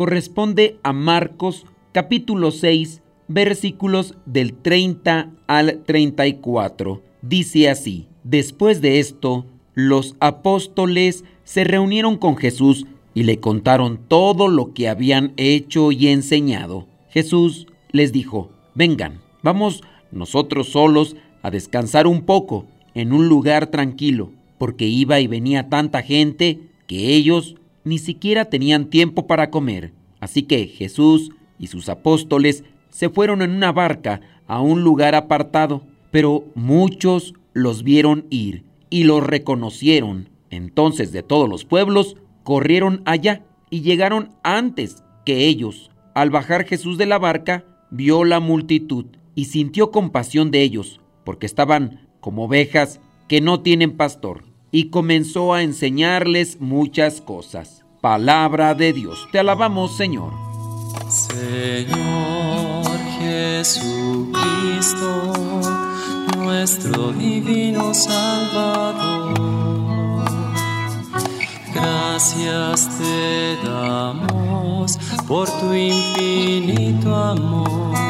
corresponde a Marcos capítulo 6 versículos del 30 al 34. Dice así, después de esto, los apóstoles se reunieron con Jesús y le contaron todo lo que habían hecho y enseñado. Jesús les dijo, vengan, vamos nosotros solos a descansar un poco en un lugar tranquilo porque iba y venía tanta gente que ellos ni siquiera tenían tiempo para comer. Así que Jesús y sus apóstoles se fueron en una barca a un lugar apartado, pero muchos los vieron ir y los reconocieron. Entonces de todos los pueblos corrieron allá y llegaron antes que ellos. Al bajar Jesús de la barca, vio la multitud y sintió compasión de ellos, porque estaban como ovejas que no tienen pastor y comenzó a enseñarles muchas cosas. Palabra de Dios, te alabamos Señor. Señor Jesucristo, nuestro divino Salvador, gracias te damos por tu infinito amor.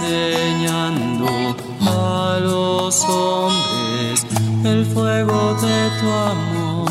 enseñando a los hombres el fuego de tu amor.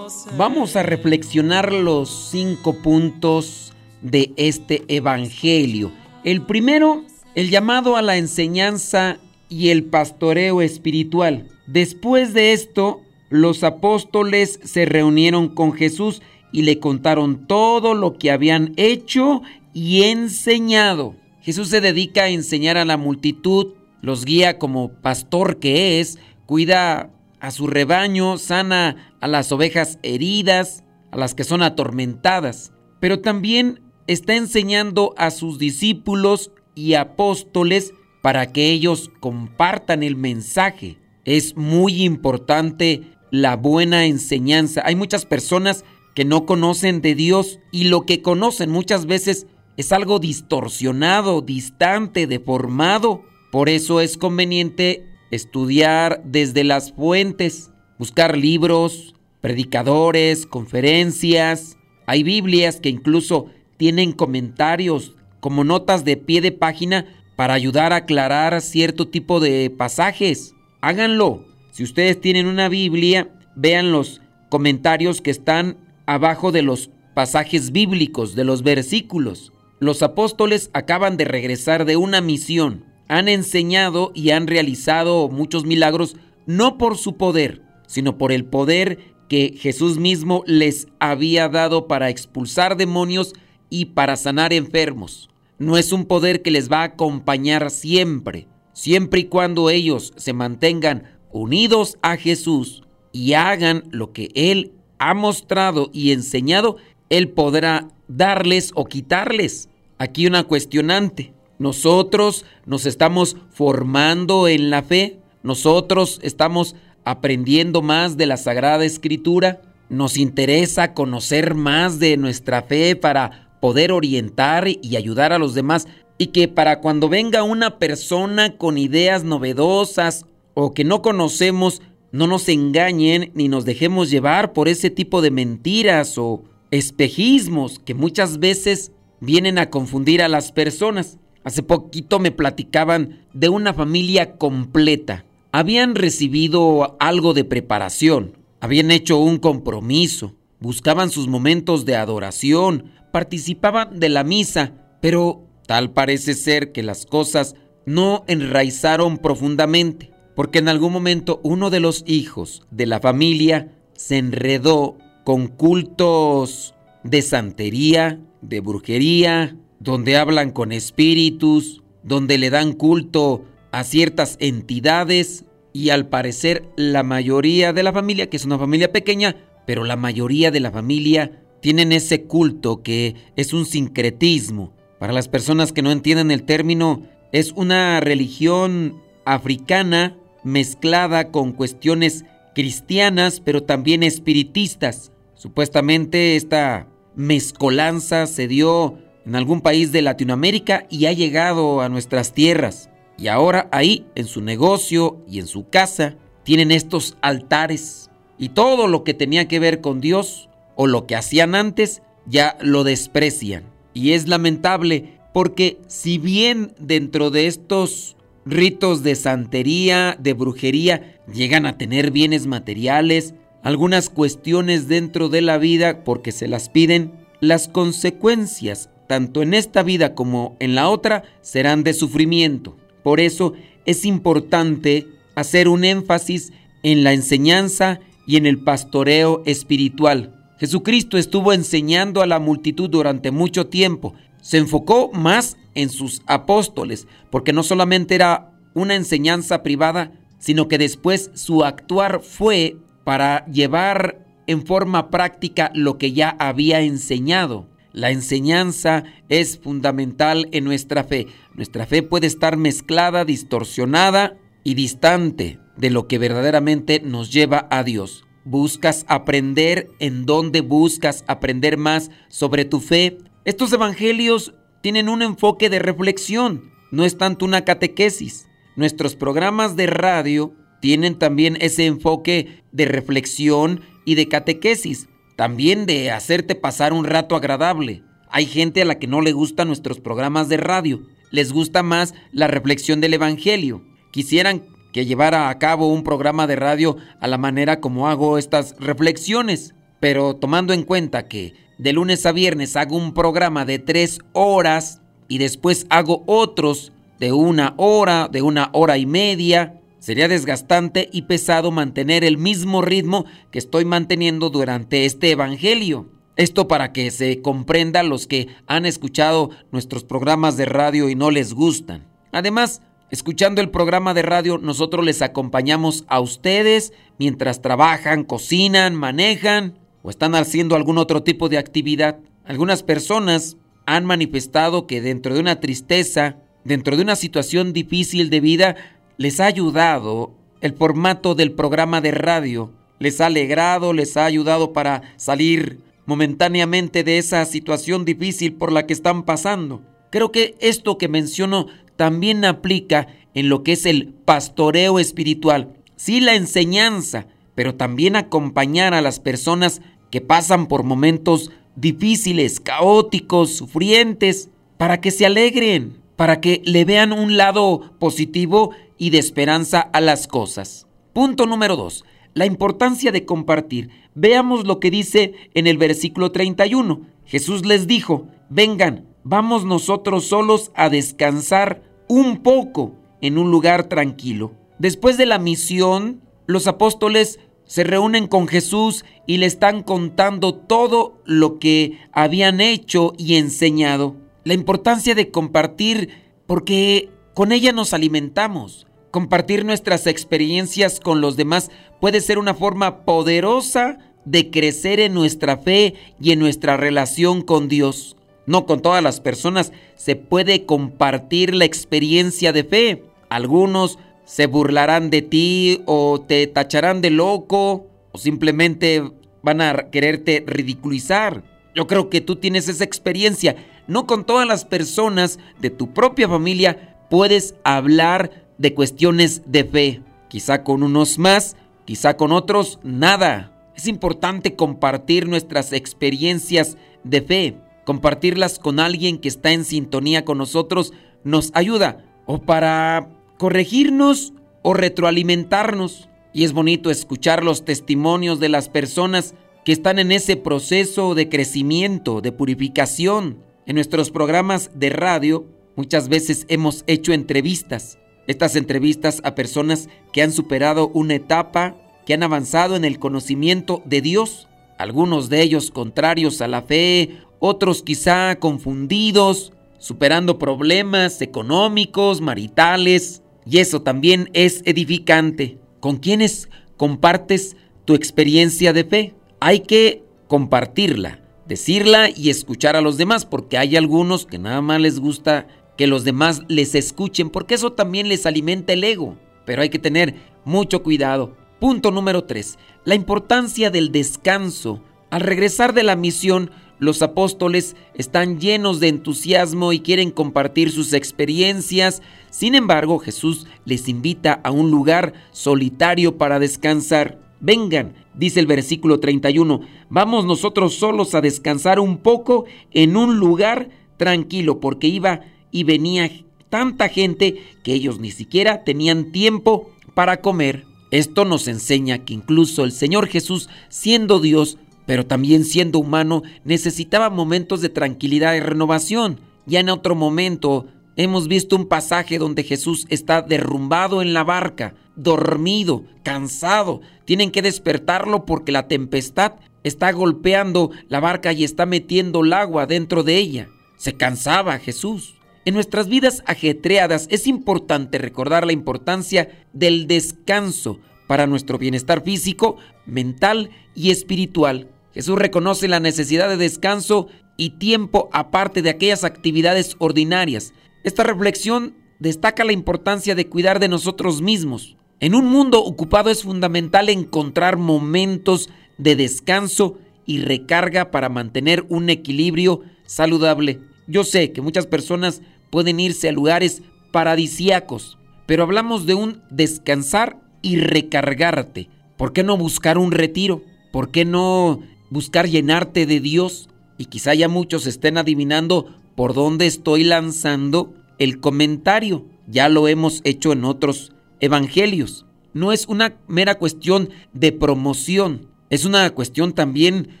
Vamos a reflexionar los cinco puntos de este Evangelio. El primero, el llamado a la enseñanza y el pastoreo espiritual. Después de esto, los apóstoles se reunieron con Jesús y le contaron todo lo que habían hecho y enseñado. Jesús se dedica a enseñar a la multitud, los guía como pastor que es, cuida a su rebaño, sana a las ovejas heridas, a las que son atormentadas, pero también está enseñando a sus discípulos y apóstoles para que ellos compartan el mensaje. Es muy importante la buena enseñanza. Hay muchas personas que no conocen de Dios y lo que conocen muchas veces es algo distorsionado, distante, deformado. Por eso es conveniente estudiar desde las fuentes, buscar libros, predicadores, conferencias. Hay Biblias que incluso tienen comentarios como notas de pie de página para ayudar a aclarar cierto tipo de pasajes. Háganlo. Si ustedes tienen una Biblia, vean los comentarios que están abajo de los pasajes bíblicos, de los versículos. Los apóstoles acaban de regresar de una misión. Han enseñado y han realizado muchos milagros no por su poder, sino por el poder que Jesús mismo les había dado para expulsar demonios y para sanar enfermos. No es un poder que les va a acompañar siempre, siempre y cuando ellos se mantengan unidos a Jesús y hagan lo que Él ha mostrado y enseñado, Él podrá darles o quitarles. Aquí una cuestionante. Nosotros nos estamos formando en la fe, nosotros estamos aprendiendo más de la Sagrada Escritura, nos interesa conocer más de nuestra fe para poder orientar y ayudar a los demás y que para cuando venga una persona con ideas novedosas o que no conocemos, no nos engañen ni nos dejemos llevar por ese tipo de mentiras o espejismos que muchas veces vienen a confundir a las personas. Hace poquito me platicaban de una familia completa. Habían recibido algo de preparación, habían hecho un compromiso, buscaban sus momentos de adoración, participaban de la misa, pero tal parece ser que las cosas no enraizaron profundamente, porque en algún momento uno de los hijos de la familia se enredó con cultos de santería, de brujería, donde hablan con espíritus, donde le dan culto a ciertas entidades y al parecer la mayoría de la familia, que es una familia pequeña, pero la mayoría de la familia tienen ese culto que es un sincretismo. Para las personas que no entienden el término, es una religión africana mezclada con cuestiones cristianas, pero también espiritistas. Supuestamente esta mezcolanza se dio en algún país de Latinoamérica y ha llegado a nuestras tierras. Y ahora ahí, en su negocio y en su casa, tienen estos altares. Y todo lo que tenía que ver con Dios o lo que hacían antes, ya lo desprecian. Y es lamentable porque si bien dentro de estos ritos de santería, de brujería, llegan a tener bienes materiales, algunas cuestiones dentro de la vida porque se las piden, las consecuencias, tanto en esta vida como en la otra, serán de sufrimiento. Por eso es importante hacer un énfasis en la enseñanza y en el pastoreo espiritual. Jesucristo estuvo enseñando a la multitud durante mucho tiempo. Se enfocó más en sus apóstoles, porque no solamente era una enseñanza privada, sino que después su actuar fue para llevar en forma práctica lo que ya había enseñado. La enseñanza es fundamental en nuestra fe. Nuestra fe puede estar mezclada, distorsionada y distante de lo que verdaderamente nos lleva a Dios. ¿Buscas aprender en dónde buscas aprender más sobre tu fe? Estos evangelios tienen un enfoque de reflexión, no es tanto una catequesis. Nuestros programas de radio tienen también ese enfoque de reflexión y de catequesis, también de hacerte pasar un rato agradable. Hay gente a la que no le gustan nuestros programas de radio, les gusta más la reflexión del Evangelio. Quisieran que llevara a cabo un programa de radio a la manera como hago estas reflexiones, pero tomando en cuenta que de lunes a viernes hago un programa de tres horas y después hago otros de una hora, de una hora y media. Sería desgastante y pesado mantener el mismo ritmo que estoy manteniendo durante este Evangelio. Esto para que se comprenda los que han escuchado nuestros programas de radio y no les gustan. Además, escuchando el programa de radio, nosotros les acompañamos a ustedes mientras trabajan, cocinan, manejan o están haciendo algún otro tipo de actividad. Algunas personas han manifestado que dentro de una tristeza, dentro de una situación difícil de vida, les ha ayudado el formato del programa de radio. Les ha alegrado, les ha ayudado para salir momentáneamente de esa situación difícil por la que están pasando. Creo que esto que menciono también aplica en lo que es el pastoreo espiritual. Sí, la enseñanza, pero también acompañar a las personas que pasan por momentos difíciles, caóticos, sufrientes, para que se alegren, para que le vean un lado positivo y de esperanza a las cosas. Punto número dos, la importancia de compartir. Veamos lo que dice en el versículo 31. Jesús les dijo, vengan, vamos nosotros solos a descansar un poco en un lugar tranquilo. Después de la misión, los apóstoles se reúnen con Jesús y le están contando todo lo que habían hecho y enseñado la importancia de compartir porque con ella nos alimentamos. Compartir nuestras experiencias con los demás puede ser una forma poderosa de crecer en nuestra fe y en nuestra relación con Dios. No con todas las personas se puede compartir la experiencia de fe. Algunos se burlarán de ti o te tacharán de loco o simplemente van a quererte ridiculizar. Yo creo que tú tienes esa experiencia no con todas las personas de tu propia familia puedes hablar de cuestiones de fe. Quizá con unos más, quizá con otros nada. Es importante compartir nuestras experiencias de fe. Compartirlas con alguien que está en sintonía con nosotros nos ayuda o para corregirnos o retroalimentarnos. Y es bonito escuchar los testimonios de las personas que están en ese proceso de crecimiento, de purificación. En nuestros programas de radio muchas veces hemos hecho entrevistas. Estas entrevistas a personas que han superado una etapa, que han avanzado en el conocimiento de Dios. Algunos de ellos contrarios a la fe, otros quizá confundidos, superando problemas económicos, maritales. Y eso también es edificante. ¿Con quiénes compartes tu experiencia de fe? hay que compartirla, decirla y escuchar a los demás, porque hay algunos que nada más les gusta que los demás les escuchen, porque eso también les alimenta el ego. Pero hay que tener mucho cuidado. Punto número 3. La importancia del descanso. Al regresar de la misión, los apóstoles están llenos de entusiasmo y quieren compartir sus experiencias. Sin embargo, Jesús les invita a un lugar solitario para descansar. Vengan, dice el versículo 31, vamos nosotros solos a descansar un poco en un lugar tranquilo, porque iba y venía tanta gente que ellos ni siquiera tenían tiempo para comer. Esto nos enseña que incluso el Señor Jesús, siendo Dios, pero también siendo humano, necesitaba momentos de tranquilidad y renovación. Ya en otro momento hemos visto un pasaje donde Jesús está derrumbado en la barca, dormido, cansado. Tienen que despertarlo porque la tempestad está golpeando la barca y está metiendo el agua dentro de ella. Se cansaba Jesús. En nuestras vidas ajetreadas es importante recordar la importancia del descanso para nuestro bienestar físico, mental y espiritual. Jesús reconoce la necesidad de descanso y tiempo aparte de aquellas actividades ordinarias. Esta reflexión destaca la importancia de cuidar de nosotros mismos, en un mundo ocupado es fundamental encontrar momentos de descanso y recarga para mantener un equilibrio saludable. Yo sé que muchas personas pueden irse a lugares paradisíacos, pero hablamos de un descansar y recargarte. ¿Por qué no buscar un retiro? ¿Por qué no buscar llenarte de Dios? Y quizá ya muchos estén adivinando por dónde estoy lanzando el comentario. Ya lo hemos hecho en otros evangelios. No es una mera cuestión de promoción, es una cuestión también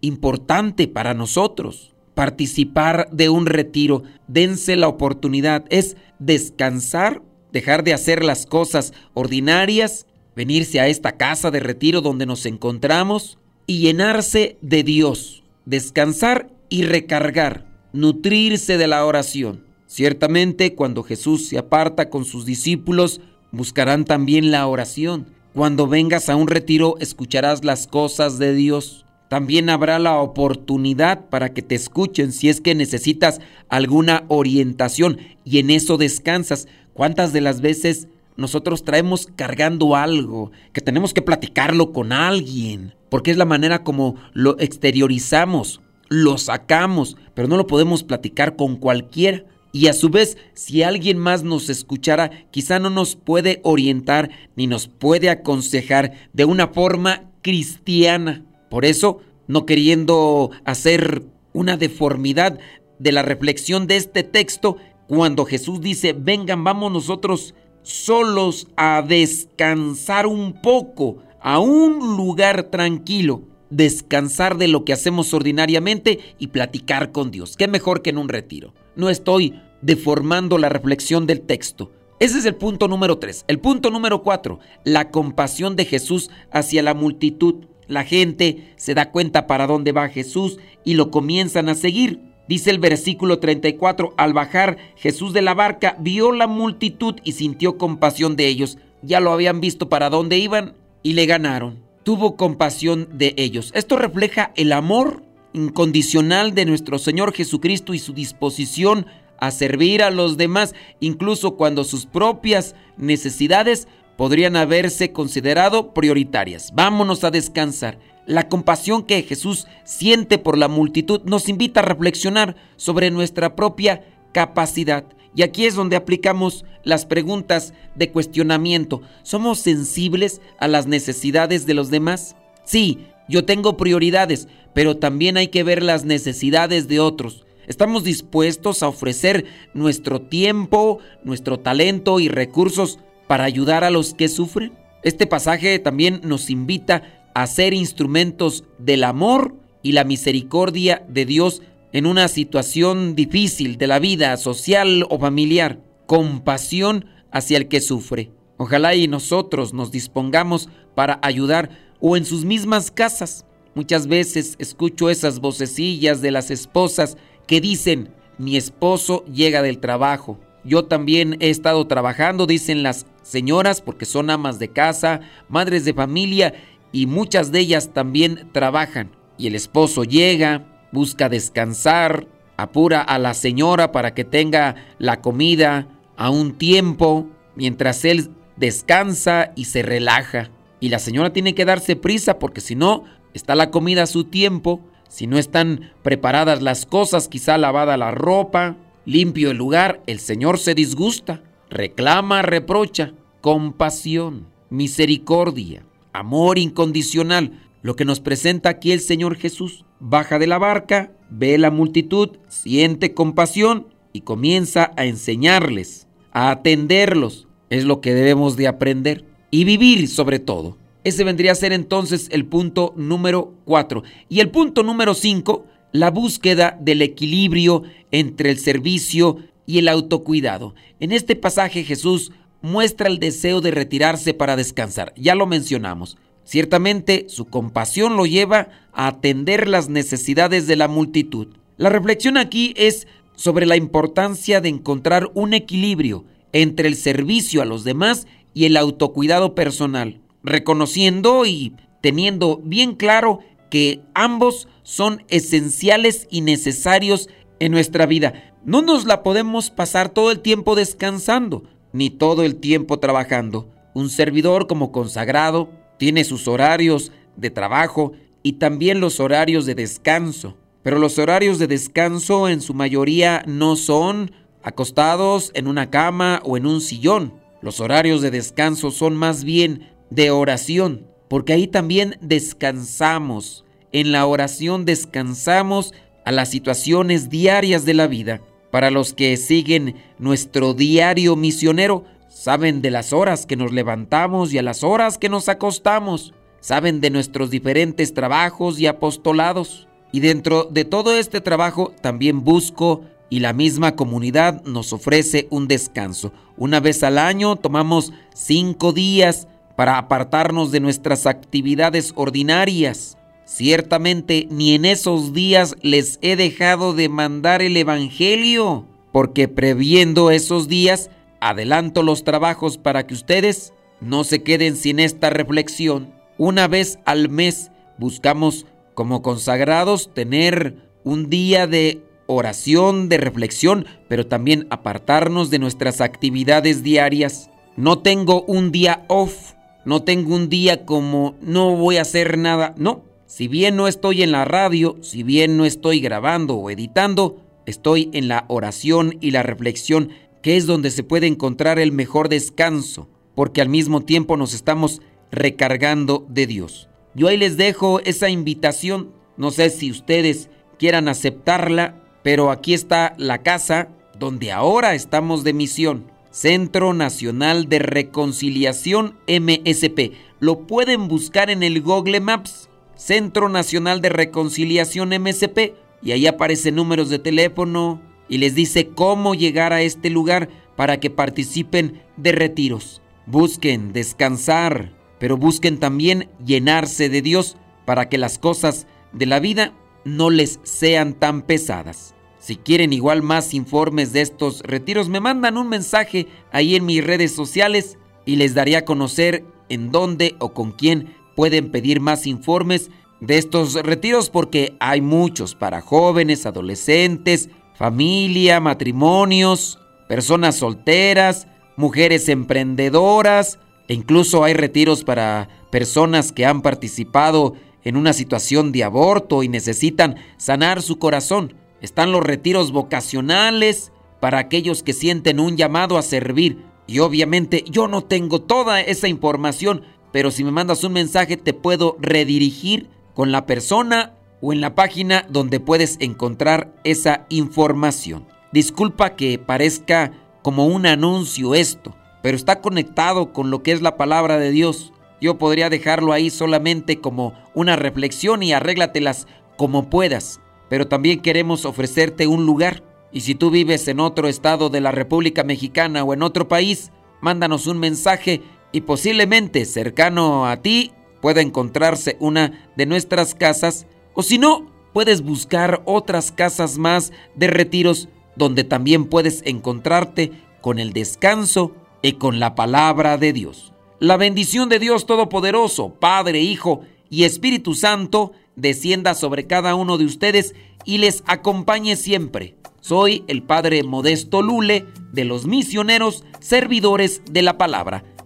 importante para nosotros. Participar de un retiro, dense la oportunidad, es descansar, dejar de hacer las cosas ordinarias, venirse a esta casa de retiro donde nos encontramos y llenarse de Dios, descansar y recargar, nutrirse de la oración. Ciertamente cuando Jesús se aparta con sus discípulos, buscarán también la oración. Cuando vengas a un retiro escucharás las cosas de Dios. También habrá la oportunidad para que te escuchen si es que necesitas alguna orientación y en eso descansas. ¿Cuántas de las veces nosotros traemos cargando algo que tenemos que platicarlo con alguien? Porque es la manera como lo exteriorizamos, lo sacamos, pero no lo podemos platicar con cualquiera. Y a su vez, si alguien más nos escuchara, quizá no nos puede orientar ni nos puede aconsejar de una forma cristiana. Por eso, no queriendo hacer una deformidad de la reflexión de este texto, cuando Jesús dice, vengan, vamos nosotros solos a descansar un poco, a un lugar tranquilo, descansar de lo que hacemos ordinariamente y platicar con Dios. ¿Qué mejor que en un retiro? No estoy deformando la reflexión del texto. Ese es el punto número 3. El punto número 4, la compasión de Jesús hacia la multitud. La gente se da cuenta para dónde va Jesús y lo comienzan a seguir. Dice el versículo 34, al bajar Jesús de la barca vio la multitud y sintió compasión de ellos. Ya lo habían visto para dónde iban y le ganaron. Tuvo compasión de ellos. Esto refleja el amor incondicional de nuestro Señor Jesucristo y su disposición a servir a los demás, incluso cuando sus propias necesidades podrían haberse considerado prioritarias. Vámonos a descansar. La compasión que Jesús siente por la multitud nos invita a reflexionar sobre nuestra propia capacidad. Y aquí es donde aplicamos las preguntas de cuestionamiento. ¿Somos sensibles a las necesidades de los demás? Sí, yo tengo prioridades, pero también hay que ver las necesidades de otros. ¿Estamos dispuestos a ofrecer nuestro tiempo, nuestro talento y recursos para ayudar a los que sufren? Este pasaje también nos invita a ser instrumentos del amor y la misericordia de Dios en una situación difícil de la vida social o familiar. Compasión hacia el que sufre. Ojalá y nosotros nos dispongamos para ayudar o en sus mismas casas. Muchas veces escucho esas vocecillas de las esposas que dicen, mi esposo llega del trabajo. Yo también he estado trabajando, dicen las señoras, porque son amas de casa, madres de familia, y muchas de ellas también trabajan. Y el esposo llega, busca descansar, apura a la señora para que tenga la comida a un tiempo, mientras él descansa y se relaja. Y la señora tiene que darse prisa porque si no, está la comida a su tiempo, si no están preparadas las cosas, quizá lavada la ropa, limpio el lugar, el Señor se disgusta, reclama, reprocha, compasión, misericordia, amor incondicional, lo que nos presenta aquí el Señor Jesús. Baja de la barca, ve la multitud, siente compasión y comienza a enseñarles, a atenderlos. Es lo que debemos de aprender y vivir sobre todo. Ese vendría a ser entonces el punto número 4. Y el punto número 5, la búsqueda del equilibrio entre el servicio y el autocuidado. En este pasaje Jesús muestra el deseo de retirarse para descansar. Ya lo mencionamos. Ciertamente su compasión lo lleva a atender las necesidades de la multitud. La reflexión aquí es sobre la importancia de encontrar un equilibrio entre el servicio a los demás y el autocuidado personal, reconociendo y teniendo bien claro que ambos son esenciales y necesarios en nuestra vida. No nos la podemos pasar todo el tiempo descansando, ni todo el tiempo trabajando. Un servidor como consagrado tiene sus horarios de trabajo y también los horarios de descanso. Pero los horarios de descanso en su mayoría no son acostados en una cama o en un sillón. Los horarios de descanso son más bien de oración, porque ahí también descansamos. En la oración descansamos a las situaciones diarias de la vida. Para los que siguen nuestro diario misionero, saben de las horas que nos levantamos y a las horas que nos acostamos. Saben de nuestros diferentes trabajos y apostolados. Y dentro de todo este trabajo también busco y la misma comunidad nos ofrece un descanso. Una vez al año tomamos cinco días para apartarnos de nuestras actividades ordinarias. Ciertamente ni en esos días les he dejado de mandar el Evangelio, porque previendo esos días, adelanto los trabajos para que ustedes no se queden sin esta reflexión. Una vez al mes buscamos como consagrados tener un día de oración, de reflexión, pero también apartarnos de nuestras actividades diarias. No tengo un día off, no tengo un día como no voy a hacer nada, no. Si bien no estoy en la radio, si bien no estoy grabando o editando, estoy en la oración y la reflexión, que es donde se puede encontrar el mejor descanso, porque al mismo tiempo nos estamos recargando de Dios. Yo ahí les dejo esa invitación, no sé si ustedes quieran aceptarla, pero aquí está la casa donde ahora estamos de misión. Centro Nacional de Reconciliación MSP. Lo pueden buscar en el Google Maps. Centro Nacional de Reconciliación MSP. Y ahí aparecen números de teléfono y les dice cómo llegar a este lugar para que participen de retiros. Busquen descansar, pero busquen también llenarse de Dios para que las cosas de la vida no les sean tan pesadas. Si quieren igual más informes de estos retiros, me mandan un mensaje ahí en mis redes sociales y les daré a conocer en dónde o con quién pueden pedir más informes de estos retiros porque hay muchos para jóvenes, adolescentes, familia, matrimonios, personas solteras, mujeres emprendedoras e incluso hay retiros para personas que han participado en una situación de aborto y necesitan sanar su corazón. Están los retiros vocacionales para aquellos que sienten un llamado a servir. Y obviamente yo no tengo toda esa información, pero si me mandas un mensaje te puedo redirigir con la persona o en la página donde puedes encontrar esa información. Disculpa que parezca como un anuncio esto, pero está conectado con lo que es la palabra de Dios. Yo podría dejarlo ahí solamente como una reflexión y arréglatelas como puedas, pero también queremos ofrecerte un lugar. Y si tú vives en otro estado de la República Mexicana o en otro país, mándanos un mensaje y posiblemente cercano a ti pueda encontrarse una de nuestras casas o si no, puedes buscar otras casas más de retiros donde también puedes encontrarte con el descanso y con la palabra de Dios. La bendición de Dios Todopoderoso, Padre, Hijo y Espíritu Santo, descienda sobre cada uno de ustedes y les acompañe siempre. Soy el Padre Modesto Lule de los misioneros servidores de la palabra.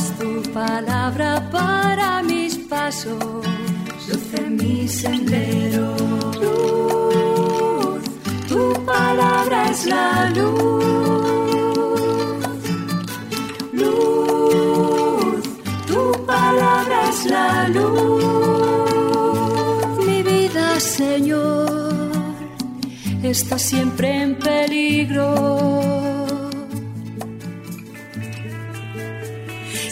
tu palabra para mis pasos, luz en mi sendero. Luz, tu palabra es la luz. Luz, tu palabra es la luz. Mi vida, Señor, está siempre en peligro.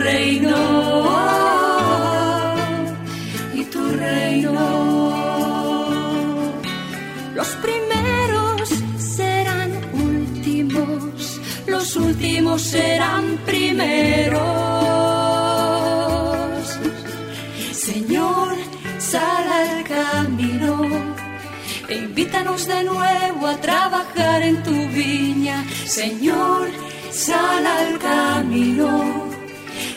reino. Y tu reino. Los primeros serán últimos, los últimos serán primeros. Señor, sal al camino e invítanos de nuevo a trabajar en tu viña. Señor, sal al camino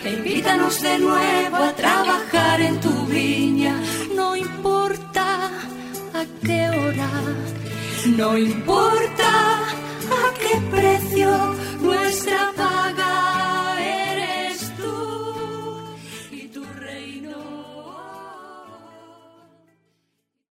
invítanos de nuevo a trabajar en tu viña. No importa a qué hora, no importa a qué precio,